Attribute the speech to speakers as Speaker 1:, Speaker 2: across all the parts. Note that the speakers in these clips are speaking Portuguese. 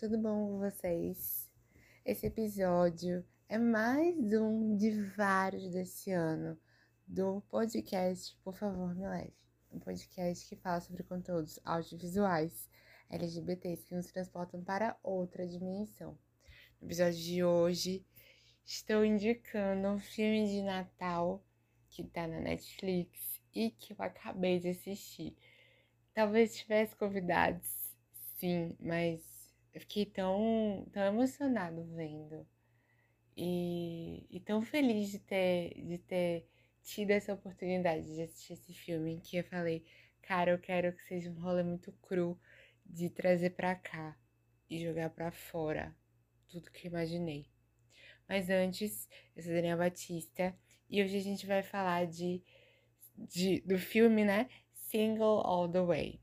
Speaker 1: tudo bom com vocês? Esse episódio é mais um de vários desse ano do podcast Por Favor Me Leve, um podcast que fala sobre conteúdos audiovisuais LGBTs que nos transportam para outra dimensão. No episódio de hoje, estou indicando um filme de Natal que tá na Netflix e que eu acabei de assistir. Talvez tivesse convidados Sim, mas eu fiquei tão, tão emocionado vendo. E, e tão feliz de ter, de ter tido essa oportunidade de assistir esse filme que eu falei, cara, eu quero que seja um rolê muito cru de trazer pra cá e jogar pra fora tudo que eu imaginei. Mas antes, eu sou Daniela Batista e hoje a gente vai falar de, de do filme, né? Single All the Way.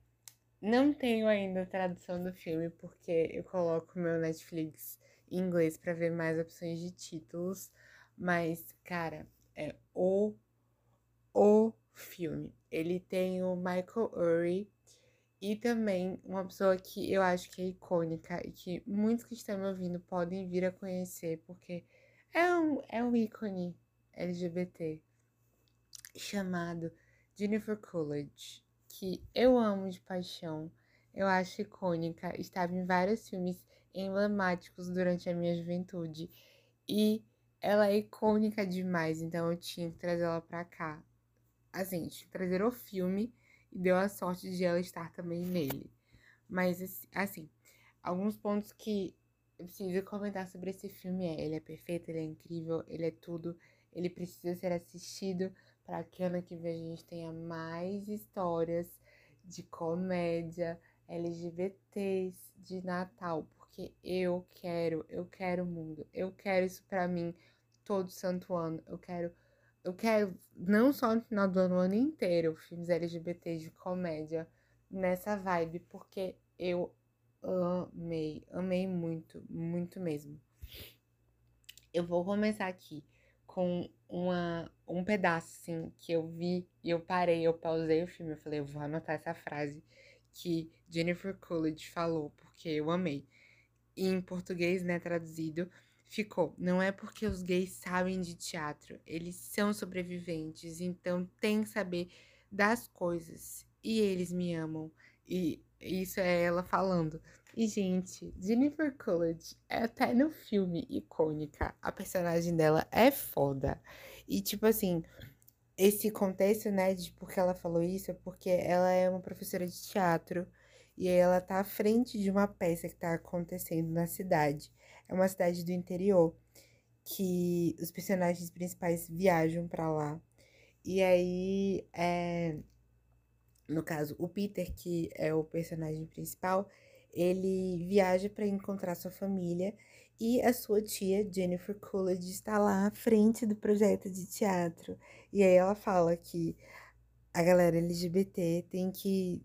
Speaker 1: Não tenho ainda a tradução do filme porque eu coloco meu Netflix em inglês para ver mais opções de títulos, mas cara, é o o filme. Ele tem o Michael Urie e também uma pessoa que eu acho que é icônica e que muitos que estão me ouvindo podem vir a conhecer porque é um, é um ícone LGBT chamado Jennifer Coolidge que eu amo de paixão, eu acho icônica, estava em vários filmes emblemáticos durante a minha juventude e ela é icônica demais, então eu tinha que trazer ela pra cá. Assim, tinha que trazer o filme e deu a sorte de ela estar também nele. Mas, assim, alguns pontos que eu preciso comentar sobre esse filme é: ele é perfeito, ele é incrível, ele é tudo, ele precisa ser assistido para que ano que vem a gente tenha mais histórias de comédia LGBTs de Natal, porque eu quero, eu quero o mundo, eu quero isso para mim todo santo ano. Eu quero, eu quero não só no final do ano, o ano inteiro, filmes LGBTs de comédia nessa vibe, porque eu amei, amei muito, muito mesmo. Eu vou começar aqui com uma, um pedaço, assim, que eu vi e eu parei, eu pausei o filme, eu falei, eu vou anotar essa frase que Jennifer Coolidge falou, porque eu amei. E em português, né, traduzido, ficou: não é porque os gays sabem de teatro, eles são sobreviventes, então tem que saber das coisas. E eles me amam. E isso é ela falando. E, gente, Jennifer Coolidge é até no filme icônica. A personagem dela é foda. E, tipo assim, esse contexto, né, de porque ela falou isso é porque ela é uma professora de teatro. E ela tá à frente de uma peça que tá acontecendo na cidade. É uma cidade do interior que os personagens principais viajam para lá. E aí, é, no caso, o Peter, que é o personagem principal, ele viaja para encontrar sua família e a sua tia, Jennifer Coolidge, está lá à frente do projeto de teatro. E aí ela fala que a galera LGBT tem que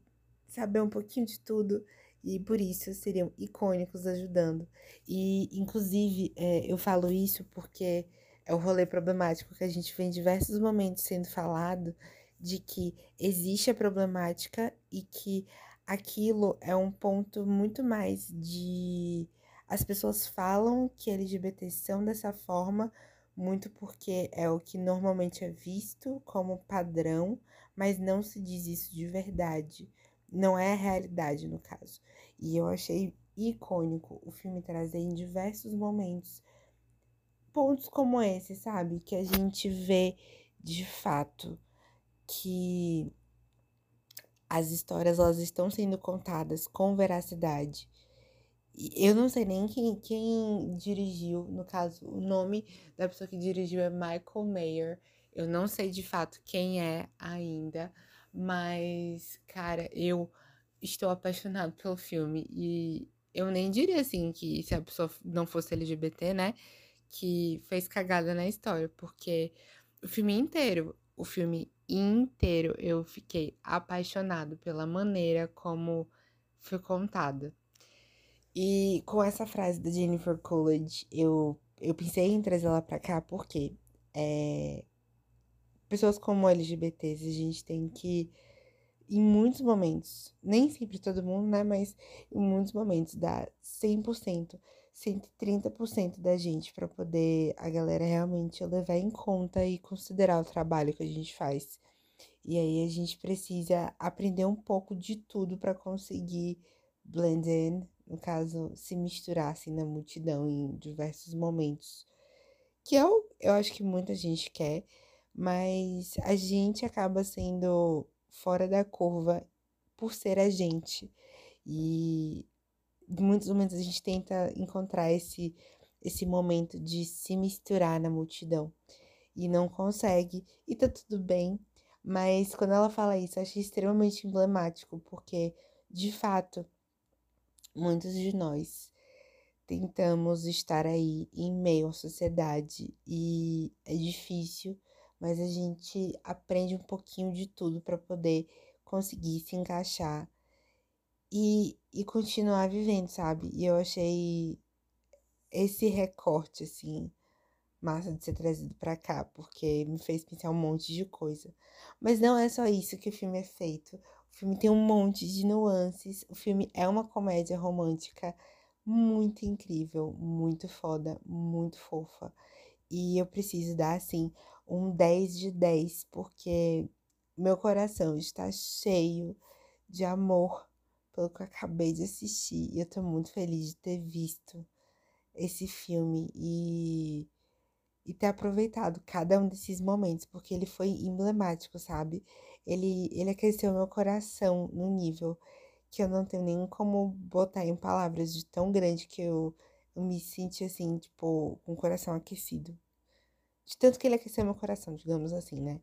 Speaker 1: saber um pouquinho de tudo e por isso seriam icônicos ajudando. E, inclusive, é, eu falo isso porque é o rolê problemático que a gente vê em diversos momentos sendo falado de que existe a problemática e que aquilo é um ponto muito mais de. As pessoas falam que LGBTs são dessa forma, muito porque é o que normalmente é visto como padrão, mas não se diz isso de verdade. Não é a realidade, no caso. E eu achei icônico o filme trazer em diversos momentos pontos como esse, sabe? Que a gente vê de fato que as histórias elas estão sendo contadas com veracidade. Eu não sei nem quem, quem dirigiu, no caso, o nome da pessoa que dirigiu é Michael Mayer. Eu não sei de fato quem é ainda, mas, cara, eu estou apaixonado pelo filme e eu nem diria assim que se a pessoa não fosse LGBT, né, que fez cagada na história, porque o filme inteiro, o filme inteiro eu fiquei apaixonado pela maneira como foi contada. E com essa frase da Jennifer Coolidge, eu, eu pensei em trazer ela pra cá porque é, pessoas como LGBTs, a gente tem que em muitos momentos, nem sempre todo mundo, né? Mas em muitos momentos dá 100%, 130% da gente para poder a galera realmente levar em conta e considerar o trabalho que a gente faz. E aí a gente precisa aprender um pouco de tudo para conseguir blend in, no caso, se misturar assim na multidão em diversos momentos. Que eu, eu acho que muita gente quer, mas a gente acaba sendo fora da curva por ser a gente. E em muitos momentos a gente tenta encontrar esse, esse momento de se misturar na multidão e não consegue, e tá tudo bem. Mas quando ela fala isso, eu achei extremamente emblemático, porque de fato, muitos de nós tentamos estar aí em meio à sociedade e é difícil mas a gente aprende um pouquinho de tudo para poder conseguir se encaixar e, e continuar vivendo, sabe? E eu achei esse recorte, assim, massa de ser trazido para cá, porque me fez pensar um monte de coisa. Mas não é só isso que o filme é feito. O filme tem um monte de nuances. O filme é uma comédia romântica muito incrível, muito foda, muito fofa. E eu preciso dar, assim, um 10 de 10, porque meu coração está cheio de amor pelo que eu acabei de assistir. E eu tô muito feliz de ter visto esse filme e, e ter aproveitado cada um desses momentos, porque ele foi emblemático, sabe? Ele, ele aqueceu meu coração no nível que eu não tenho nem como botar em palavras de tão grande que eu, eu me senti assim, tipo, com o coração aquecido. De tanto que ele aqueceu meu coração, digamos assim, né?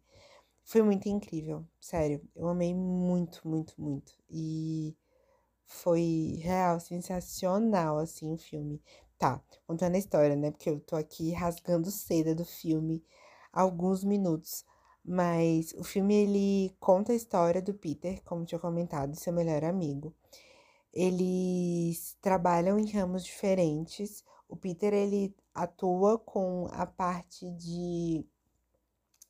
Speaker 1: Foi muito incrível, sério. Eu amei muito, muito, muito. E foi real, sensacional, assim, o filme. Tá, contando a história, né? Porque eu tô aqui rasgando seda do filme alguns minutos. Mas o filme, ele conta a história do Peter, como tinha comentado, seu melhor amigo. Eles trabalham em ramos diferentes. O Peter, ele atua com a parte de.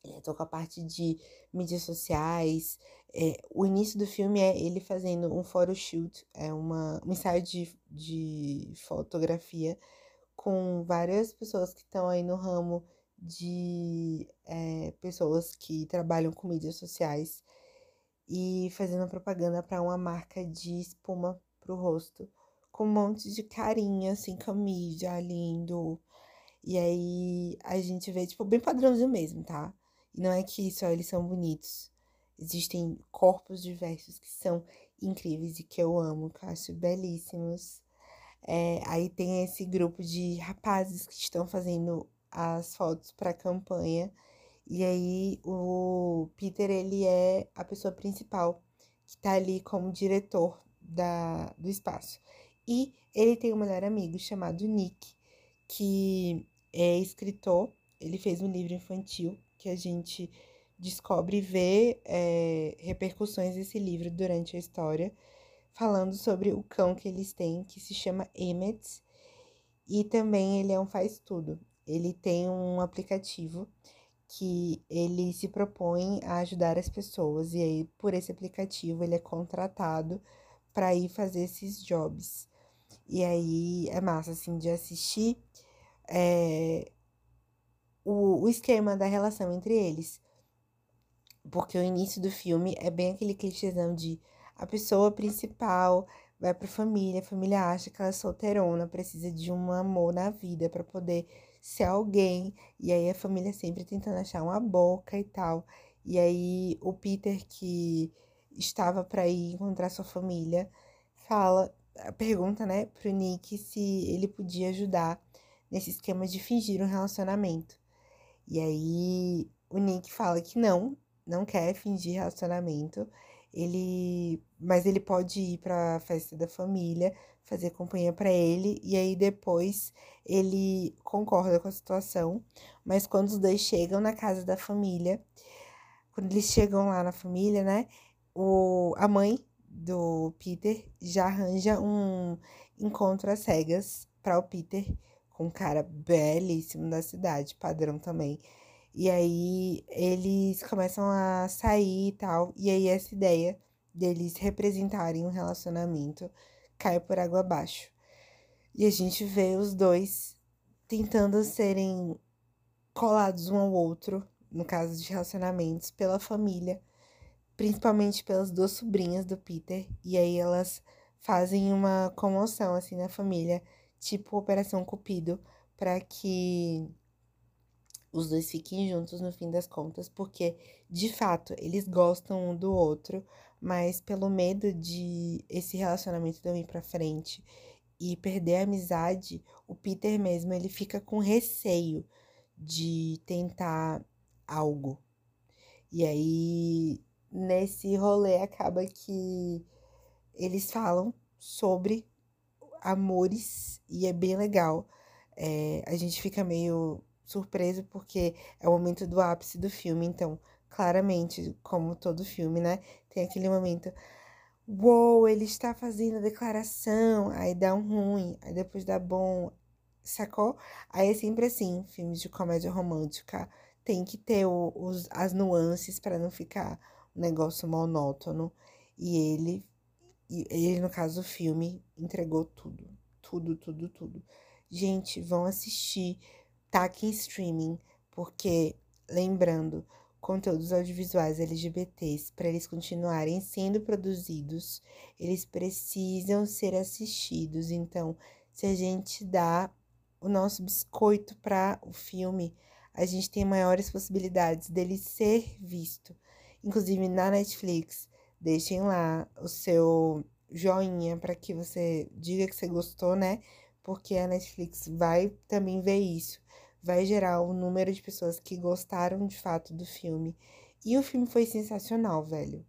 Speaker 1: Ele atua com a parte de mídias sociais. É, o início do filme é ele fazendo um photoshoot, é uma, um ensaio de, de fotografia com várias pessoas que estão aí no ramo de é, pessoas que trabalham com mídias sociais e fazendo propaganda para uma marca de espuma para o rosto, com um monte de carinha, assim, camisa, lindo, e aí a gente vê, tipo, bem padrãozinho mesmo, tá? E não é que só eles são bonitos. Existem corpos diversos que são incríveis e que eu amo, que eu acho belíssimos. É, aí tem esse grupo de rapazes que estão fazendo as fotos para a campanha. E aí o Peter, ele é a pessoa principal que tá ali como diretor da, do espaço. E ele tem um melhor amigo chamado Nick, que é escritor, ele fez um livro infantil que a gente descobre e vê é, repercussões desse livro durante a história, falando sobre o cão que eles têm, que se chama Emmet, e também ele é um faz-tudo. Ele tem um aplicativo que ele se propõe a ajudar as pessoas, e aí por esse aplicativo ele é contratado para ir fazer esses jobs. E aí é massa, assim, de assistir é, o, o esquema da relação entre eles. Porque o início do filme é bem aquele clichêzão de a pessoa principal vai pra família, a família acha que ela é solteirona, precisa de um amor na vida para poder ser alguém, e aí a família sempre tentando achar uma boca e tal. E aí o Peter que estava para ir encontrar sua família fala, pergunta, né, pro Nick se ele podia ajudar nesse esquema de fingir um relacionamento. E aí o Nick fala que não, não quer fingir relacionamento. Ele, mas ele pode ir para a festa da família, fazer companhia para ele e aí depois ele concorda com a situação, mas quando os dois chegam na casa da família, quando eles chegam lá na família, né, o a mãe do Peter já arranja um encontro às cegas para o Peter um cara belíssimo da cidade, padrão também. E aí eles começam a sair e tal. E aí essa ideia deles representarem um relacionamento cai por água abaixo. E a gente vê os dois tentando serem colados um ao outro, no caso de relacionamentos, pela família, principalmente pelas duas sobrinhas do Peter, e aí elas fazem uma comoção assim na família, tipo Operação Cupido, para que os dois fiquem juntos no fim das contas, porque de fato eles gostam um do outro, mas pelo medo de esse relacionamento não ir para frente e perder a amizade, o Peter mesmo ele fica com receio de tentar algo. E aí nesse rolê acaba que eles falam sobre amores e é bem legal. É, a gente fica meio surpreso porque é o momento do ápice do filme, então, claramente, como todo filme, né? Tem aquele momento, uou, ele está fazendo a declaração, aí dá um ruim, aí depois dá bom, sacou? Aí é sempre assim, filmes de comédia romântica, tem que ter o, os, as nuances para não ficar um negócio monótono. E ele, ele, no caso, o filme, entregou tudo. Tudo, tudo, tudo. Gente, vão assistir tá aqui em streaming, porque, lembrando, conteúdos audiovisuais LGBTs, para eles continuarem sendo produzidos, eles precisam ser assistidos. Então, se a gente dá o nosso biscoito para o filme, a gente tem maiores possibilidades dele ser visto. Inclusive na Netflix, deixem lá o seu joinha para que você diga que você gostou, né? Porque a Netflix vai também ver isso vai gerar o número de pessoas que gostaram de fato do filme. E o filme foi sensacional, velho.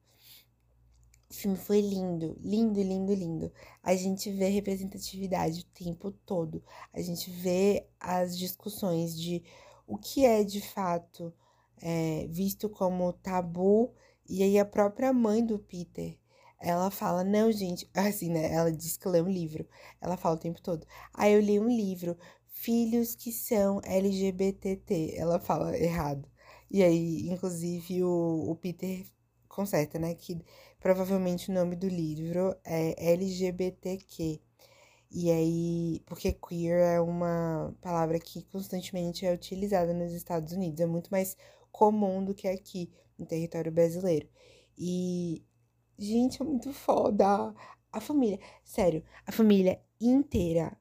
Speaker 1: O filme foi lindo, lindo, lindo, lindo. A gente vê representatividade o tempo todo. A gente vê as discussões de o que é de fato é, visto como tabu. E aí a própria mãe do Peter, ela fala, não, gente, assim, né? Ela diz que lê um livro. Ela fala o tempo todo. Aí ah, eu li um livro filhos que são LGBTT. Ela fala errado. E aí, inclusive, o, o Peter conserta, né? Que provavelmente o nome do livro é LGBTQ. E aí, porque queer é uma palavra que constantemente é utilizada nos Estados Unidos, é muito mais comum do que aqui no território brasileiro. E, gente, é muito foda. A família, sério, a família inteira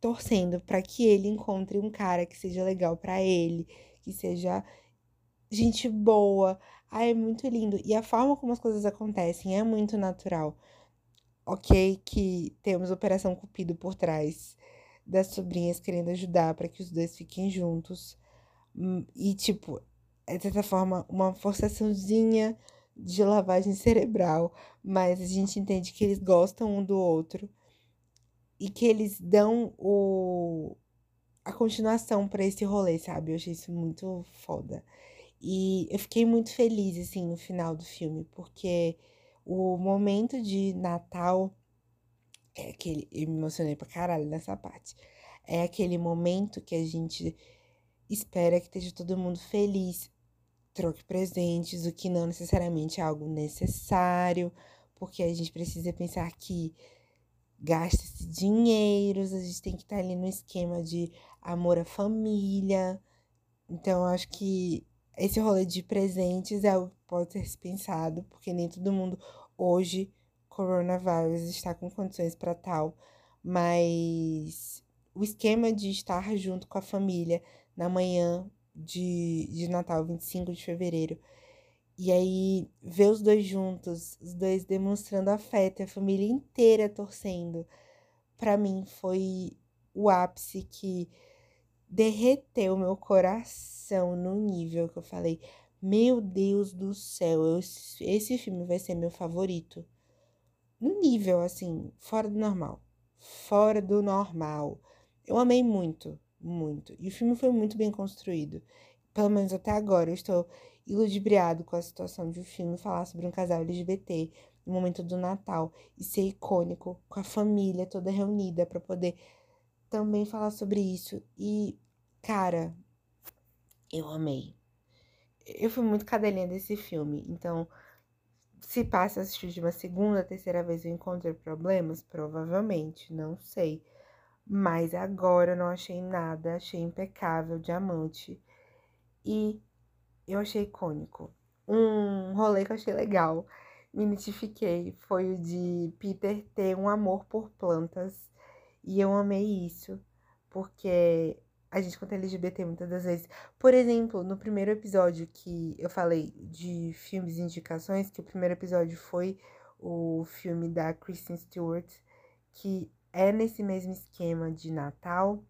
Speaker 1: torcendo para que ele encontre um cara que seja legal para ele, que seja gente boa. Ah, é muito lindo. E a forma como as coisas acontecem é muito natural. Ok, que temos Operação Cupido por trás das sobrinhas querendo ajudar para que os dois fiquem juntos. Hum, e, tipo, é de certa forma uma forçaçãozinha de lavagem cerebral, mas a gente entende que eles gostam um do outro e que eles dão o a continuação para esse rolê, sabe? Eu achei isso muito foda. E eu fiquei muito feliz assim no final do filme, porque o momento de Natal é aquele, eu me emocionei pra caralho nessa parte. É aquele momento que a gente espera que esteja todo mundo feliz, troque presentes, o que não necessariamente é algo necessário, porque a gente precisa pensar que gasta-se dinheiros, a gente tem que estar tá ali no esquema de amor à família. Então, acho que esse rolê de presentes é algo que pode ser pensado, porque nem todo mundo hoje, coronavírus, está com condições para tal, mas o esquema de estar junto com a família na manhã de, de Natal, 25 de fevereiro, e aí, ver os dois juntos, os dois demonstrando afeto, a família inteira torcendo, para mim foi o ápice que derreteu meu coração no nível que eu falei: Meu Deus do céu, eu, esse filme vai ser meu favorito. No nível, assim, fora do normal. Fora do normal. Eu amei muito, muito. E o filme foi muito bem construído. Pelo menos até agora. Eu estou e ludibriado com a situação de um filme falar sobre um casal LGBT no momento do Natal e ser icônico com a família toda reunida para poder também falar sobre isso. E, cara, eu amei. Eu fui muito cadelinha desse filme, então se passa assistir de uma segunda, terceira vez eu encontrei problemas, provavelmente, não sei. Mas agora eu não achei nada, achei impecável, diamante. E eu achei icônico. Um rolê que eu achei legal, me identifiquei, foi o de Peter ter um amor por plantas. E eu amei isso, porque a gente conta LGBT muitas das vezes. Por exemplo, no primeiro episódio que eu falei de filmes e indicações, que o primeiro episódio foi o filme da Kristen Stewart, que é nesse mesmo esquema de Natal.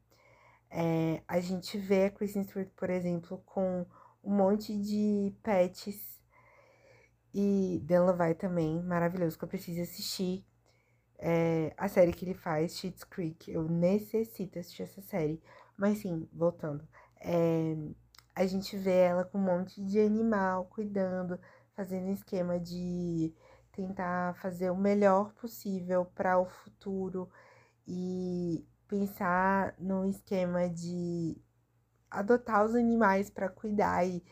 Speaker 1: É, a gente vê a Kristen Stewart, por exemplo, com um monte de pets. E dela vai também, maravilhoso, que eu preciso assistir. É, a série que ele faz, Schitt's Creek. Eu necessito assistir essa série. Mas sim, voltando. É, a gente vê ela com um monte de animal cuidando, fazendo um esquema de tentar fazer o melhor possível para o futuro e pensar no esquema de adotar os animais para cuidar e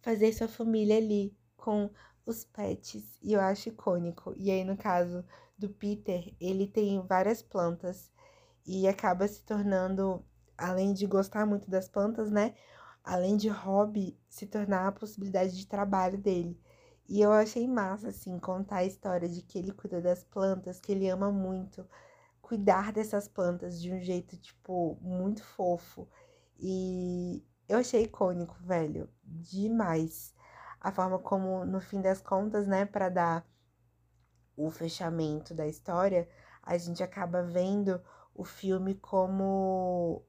Speaker 1: fazer sua família ali com os pets. E eu acho icônico. E aí, no caso do Peter, ele tem várias plantas e acaba se tornando, além de gostar muito das plantas, né? Além de hobby, se tornar a possibilidade de trabalho dele. E eu achei massa, assim, contar a história de que ele cuida das plantas, que ele ama muito cuidar dessas plantas de um jeito, tipo, muito fofo. E eu achei icônico, velho, demais. A forma como, no fim das contas, né, para dar o fechamento da história, a gente acaba vendo o filme como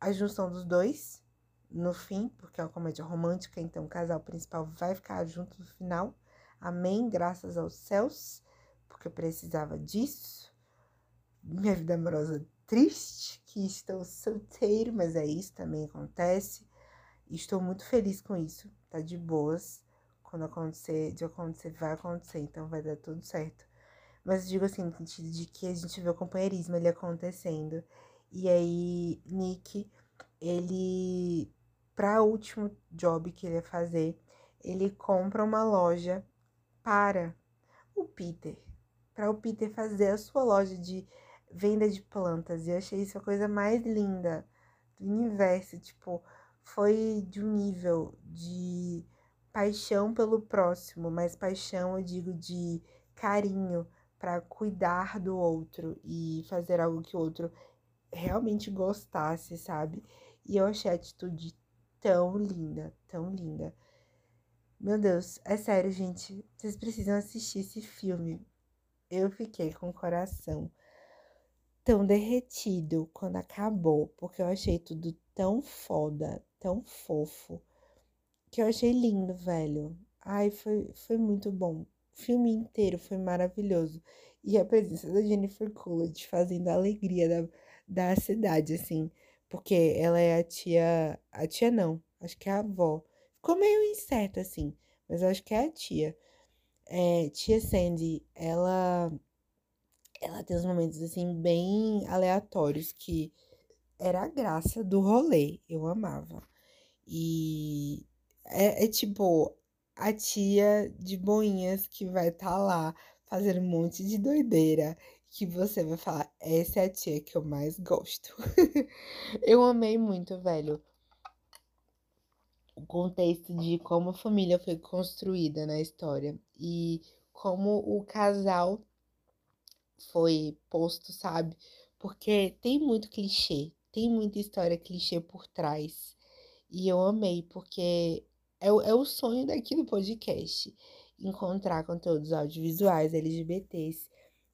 Speaker 1: a junção dos dois no fim, porque é uma comédia romântica, então o casal principal vai ficar junto no final. Amém, graças aos céus, porque eu precisava disso. Minha vida amorosa triste, que estou solteiro, mas é isso, também acontece. E estou muito feliz com isso, tá de boas. Quando acontecer, de acontecer, vai acontecer, então vai dar tudo certo. Mas digo assim, no sentido de que a gente vê o companheirismo ali acontecendo. E aí, Nick, ele, para o último job que ele ia fazer, ele compra uma loja para o Peter. Para o Peter fazer a sua loja de venda de plantas. E eu achei isso a coisa mais linda do universo. Tipo, foi de um nível de paixão pelo próximo, mas paixão, eu digo, de carinho para cuidar do outro e fazer algo que o outro realmente gostasse, sabe? E eu achei a atitude tão linda, tão linda. Meu Deus, é sério, gente. Vocês precisam assistir esse filme. Eu fiquei com o coração tão derretido quando acabou, porque eu achei tudo tão foda, tão fofo, que eu achei lindo, velho. Ai, foi, foi muito bom. O filme inteiro foi maravilhoso. E a presença da Jennifer Coolidge fazendo a alegria da, da cidade, assim. Porque ela é a tia. A tia não, acho que é a avó. Ficou meio incerta, assim, mas acho que é a tia. É, tia Sandy, ela ela tem uns momentos assim bem aleatórios que era a graça do rolê, eu amava. E é, é tipo a tia de boinhas que vai estar tá lá fazendo um monte de doideira que você vai falar, essa é a tia que eu mais gosto. eu amei muito, velho. O contexto de como a família foi construída na história e como o casal foi posto, sabe? Porque tem muito clichê, tem muita história clichê por trás. E eu amei, porque é, é o sonho daqui do podcast encontrar conteúdos audiovisuais LGBTs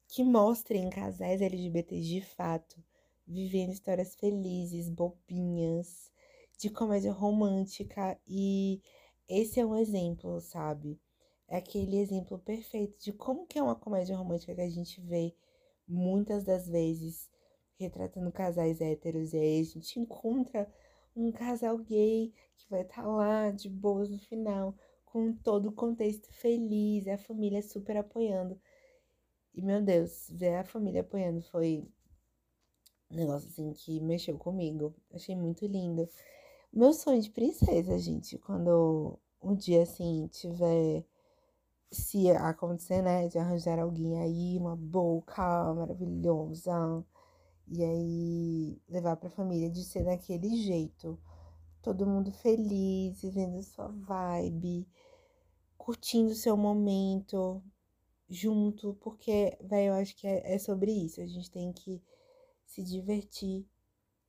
Speaker 1: que mostrem casais LGBTs de fato vivendo histórias felizes, bobinhas, de comédia romântica e esse é um exemplo, sabe? É aquele exemplo perfeito de como que é uma comédia romântica que a gente vê muitas das vezes retratando casais héteros e aí a gente encontra um casal gay que vai estar tá lá de boas no final, com todo o contexto feliz, a família super apoiando. E meu Deus, ver a família apoiando foi um negócio assim que mexeu comigo. Achei muito lindo. Meu sonho de princesa, gente, quando um dia assim tiver se acontecer, né, de arranjar alguém aí, uma boca maravilhosa, e aí levar pra família de ser daquele jeito. Todo mundo feliz, vivendo sua vibe, curtindo seu momento junto, porque, velho, eu acho que é, é sobre isso. A gente tem que se divertir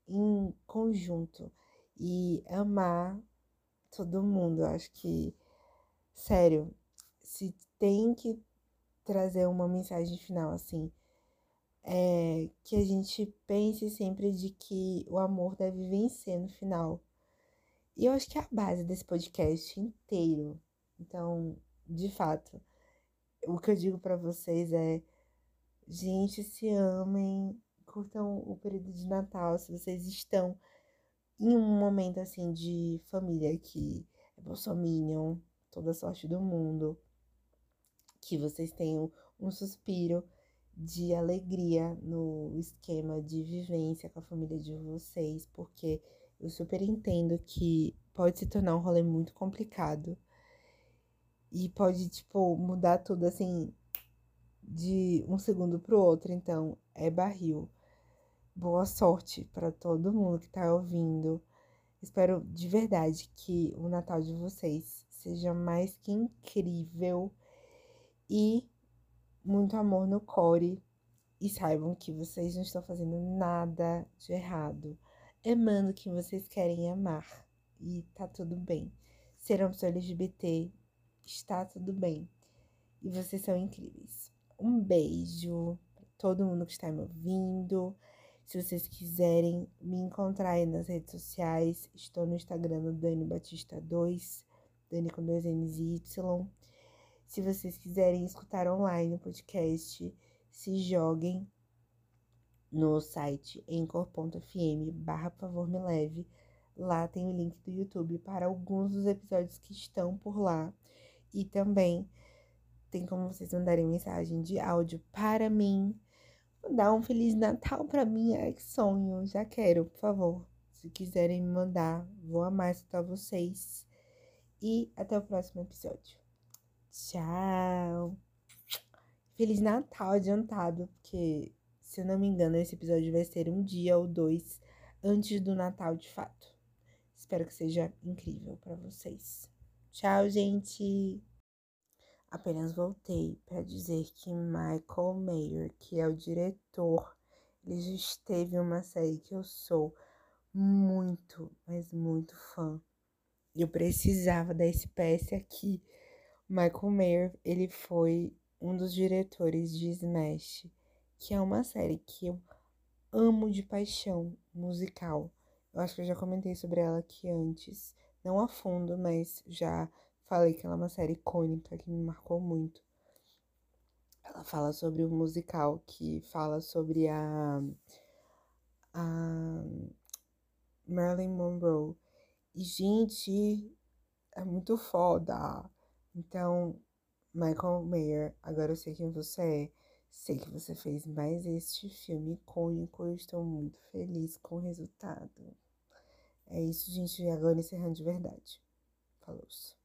Speaker 1: em conjunto e amar todo mundo. Eu acho que, sério, se tem que trazer uma mensagem final assim, é que a gente pense sempre de que o amor deve vencer no final. E eu acho que é a base desse podcast inteiro. Então, de fato, o que eu digo para vocês é: gente, se amem, curtam o período de Natal, se vocês estão em um momento assim de família que é bolsominion, toda sorte do mundo, que vocês tenham um suspiro de alegria no esquema de vivência com a família de vocês, porque eu super entendo que pode se tornar um rolê muito complicado e pode, tipo, mudar tudo assim de um segundo pro outro. Então, é barril. Boa sorte para todo mundo que tá ouvindo. Espero de verdade que o Natal de vocês seja mais que incrível e muito amor no core. E saibam que vocês não estão fazendo nada de errado. Amando que vocês querem amar. E tá tudo bem. Ser uma pessoa LGBT está tudo bem. E vocês são incríveis. Um beijo para todo mundo que está me ouvindo. Se vocês quiserem me encontrar aí nas redes sociais, estou no Instagram do Dani Batista 2, Dani com dois N's e Y. Se vocês quiserem escutar online o podcast, se joguem no site encor.fm barra favor me leve. Lá tem o link do YouTube para alguns dos episódios que estão por lá. E também tem como vocês mandarem mensagem de áudio para mim. Mandar um Feliz Natal para mim. Ai, que sonho. Já quero, por favor. Se quiserem me mandar, vou amar escutar vocês. E até o próximo episódio. Tchau. Feliz Natal adiantado, porque se eu não me engano, esse episódio vai ser um dia ou dois antes do Natal de fato. Espero que seja incrível para vocês. Tchau, gente! Apenas voltei para dizer que Michael Mayer, que é o diretor, ele já esteve uma série que eu sou muito, mas muito fã. Eu precisava dar esse PS aqui. Michael Mayer, ele foi um dos diretores de Smash, que é uma série que eu amo de paixão musical. Eu acho que eu já comentei sobre ela aqui antes não a fundo, mas já falei que ela é uma série icônica que me marcou muito. Ela fala sobre o um musical que fala sobre a, a Marilyn Monroe. E, gente, é muito foda. Então, Michael Mayer, agora eu sei quem você é. Sei que você fez mais este filme icônico. Eu estou muito feliz com o resultado. É isso, gente. Agora encerrando de verdade. Falou. -se.